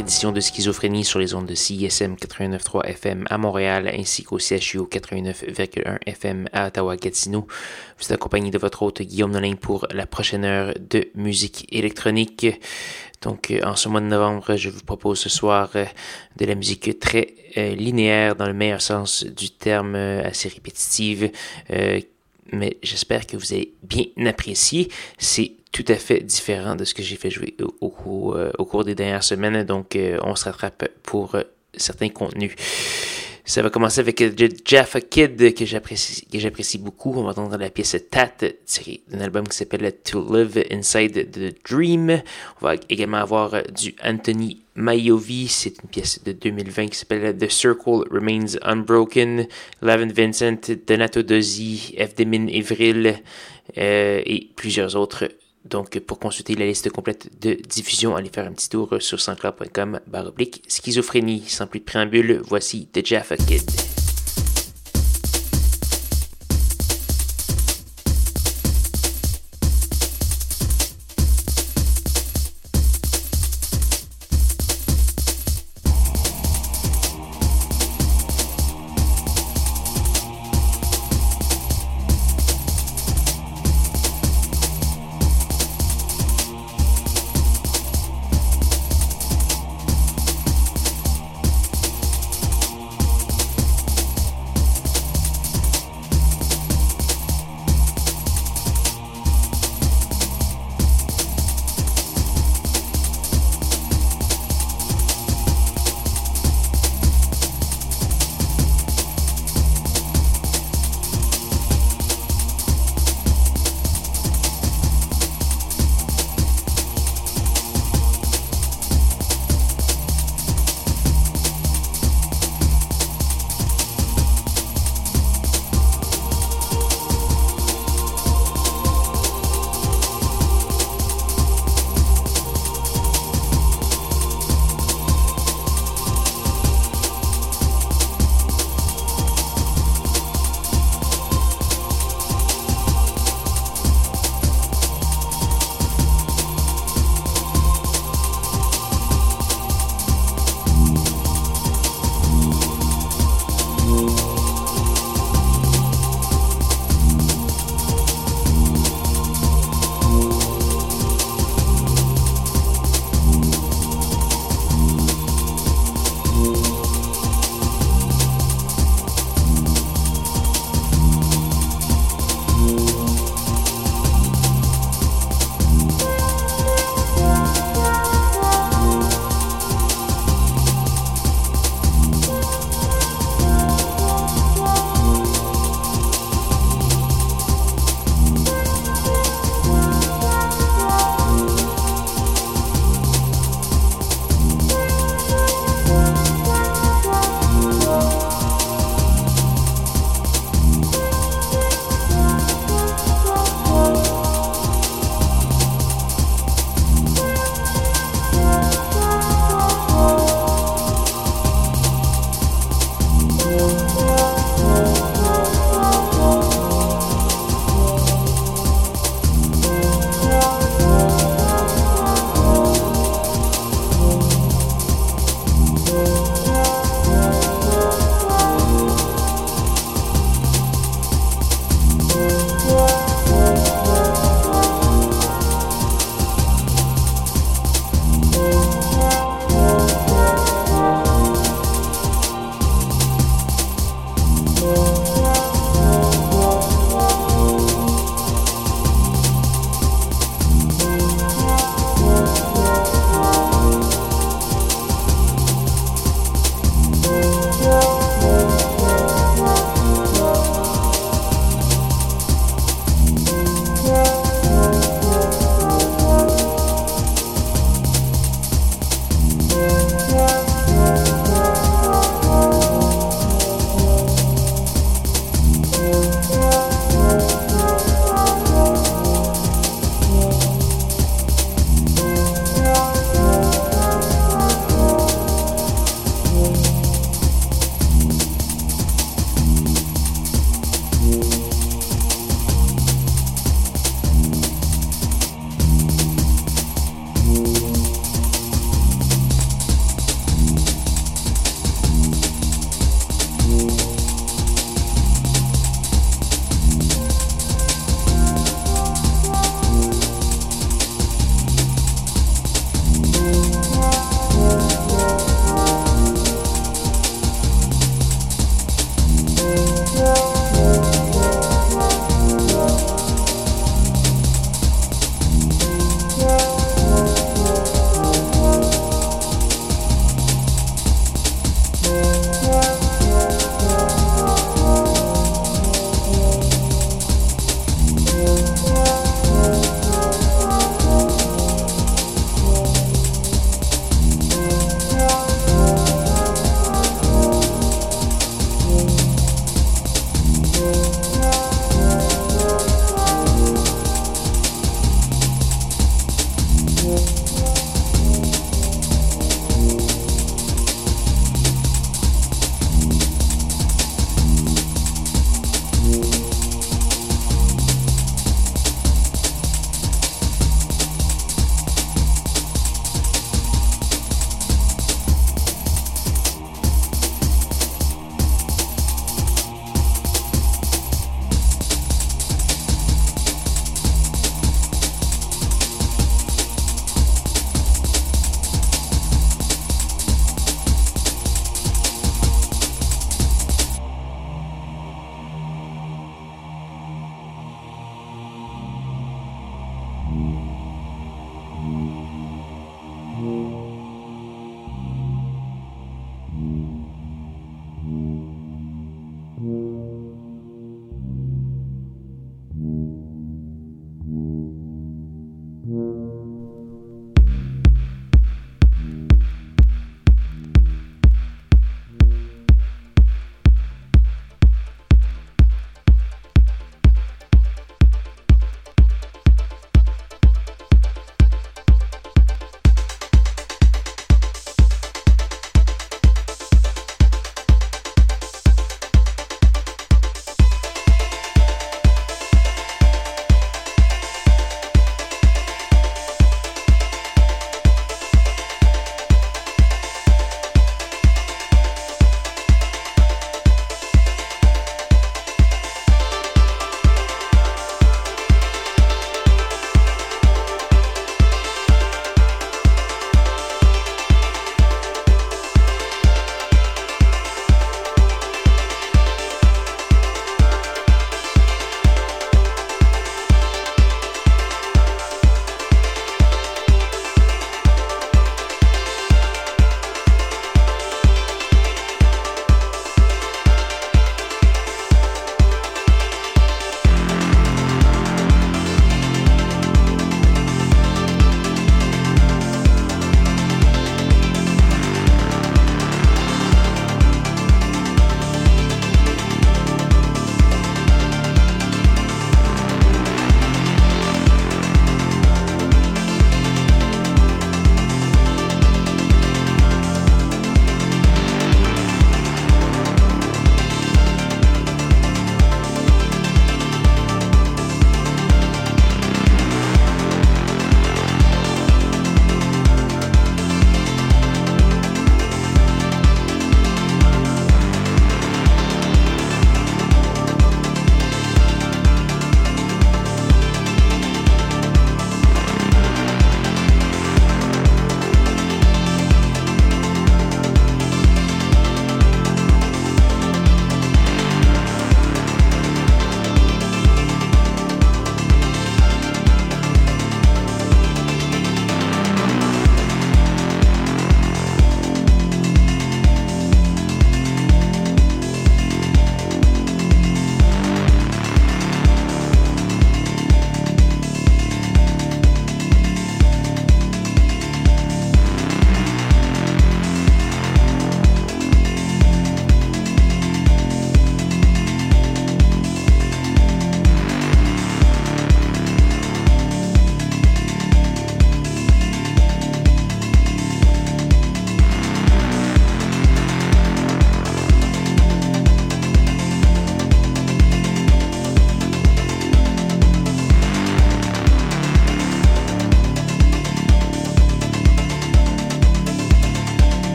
Édition de Schizophrénie sur les ondes de CISM 89.3 FM à Montréal ainsi qu'au CHU 89.1 FM à Ottawa-Gatineau. Vous êtes accompagné de votre hôte Guillaume Nolin pour la prochaine heure de musique électronique. Donc, euh, en ce mois de novembre, je vous propose ce soir euh, de la musique très euh, linéaire dans le meilleur sens du terme, assez répétitive mais j'espère que vous avez bien apprécié. C'est tout à fait différent de ce que j'ai fait jouer au, euh, cours des dernières semaines, donc euh, on se rattrape pour euh, certains contenus. Ça va commencer avec Jaffa Kid que j'apprécie, beaucoup. On va entendre la pièce Tat tirée d'un album qui s'appelle To Live Inside the Dream. On va également avoir du Anthony Mayovi, c'est une pièce de 2020 qui s'appelle The Circle Remains Unbroken. Lavin Vincent, Donato Dozzi, F. Demin Evril et plusieurs autres donc, pour consulter la liste complète de diffusion, allez faire un petit tour sur sanscloud.com baroblique schizophrénie. Sans plus de préambule, voici The Jaffa Kid.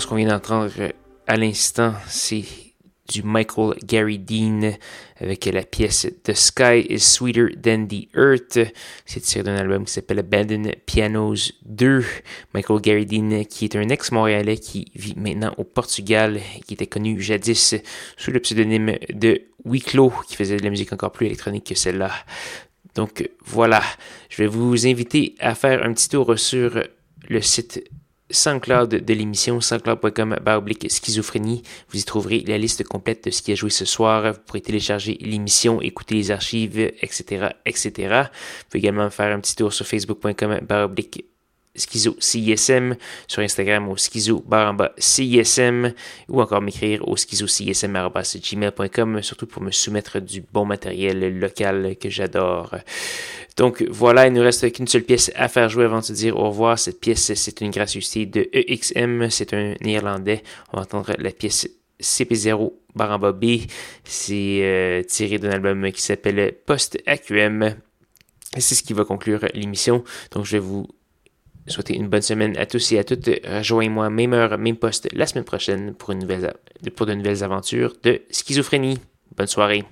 Ce qu'on vient d'entendre à l'instant, c'est du Michael Gary Dean avec la pièce The Sky is Sweeter Than the Earth. C'est tiré d'un album qui s'appelle Abandoned Pianos 2. Michael Gary Dean, qui est un ex-montréalais qui vit maintenant au Portugal, qui était connu jadis sous le pseudonyme de Wicklow, qui faisait de la musique encore plus électronique que celle-là. Donc voilà, je vais vous inviter à faire un petit tour sur le site SoundCloud de l'émission, soundcloud.com baroblique schizophrénie. Vous y trouverez la liste complète de ce qui a joué ce soir. Vous pourrez télécharger l'émission, écouter les archives, etc., etc. Vous pouvez également faire un petit tour sur facebook.com baroblique schizo CISM, sur Instagram au schizo baramba CISM, ou encore m'écrire au schizo gmail.com, surtout pour me soumettre du bon matériel local que j'adore. Donc voilà, il ne reste qu'une seule pièce à faire jouer avant de se dire au revoir. Cette pièce, c'est une gracieuseté de EXM, c'est un néerlandais. On va entendre la pièce CP0 Baramba B. C'est euh, tiré d'un album qui s'appelle Post AQM. C'est ce qui va conclure l'émission. Donc je vais vous souhaiter une bonne semaine à tous et à toutes. Rejoignez-moi même heure, même poste la semaine prochaine pour, de nouvelles aventures de schizophrénie. Bonne soirée.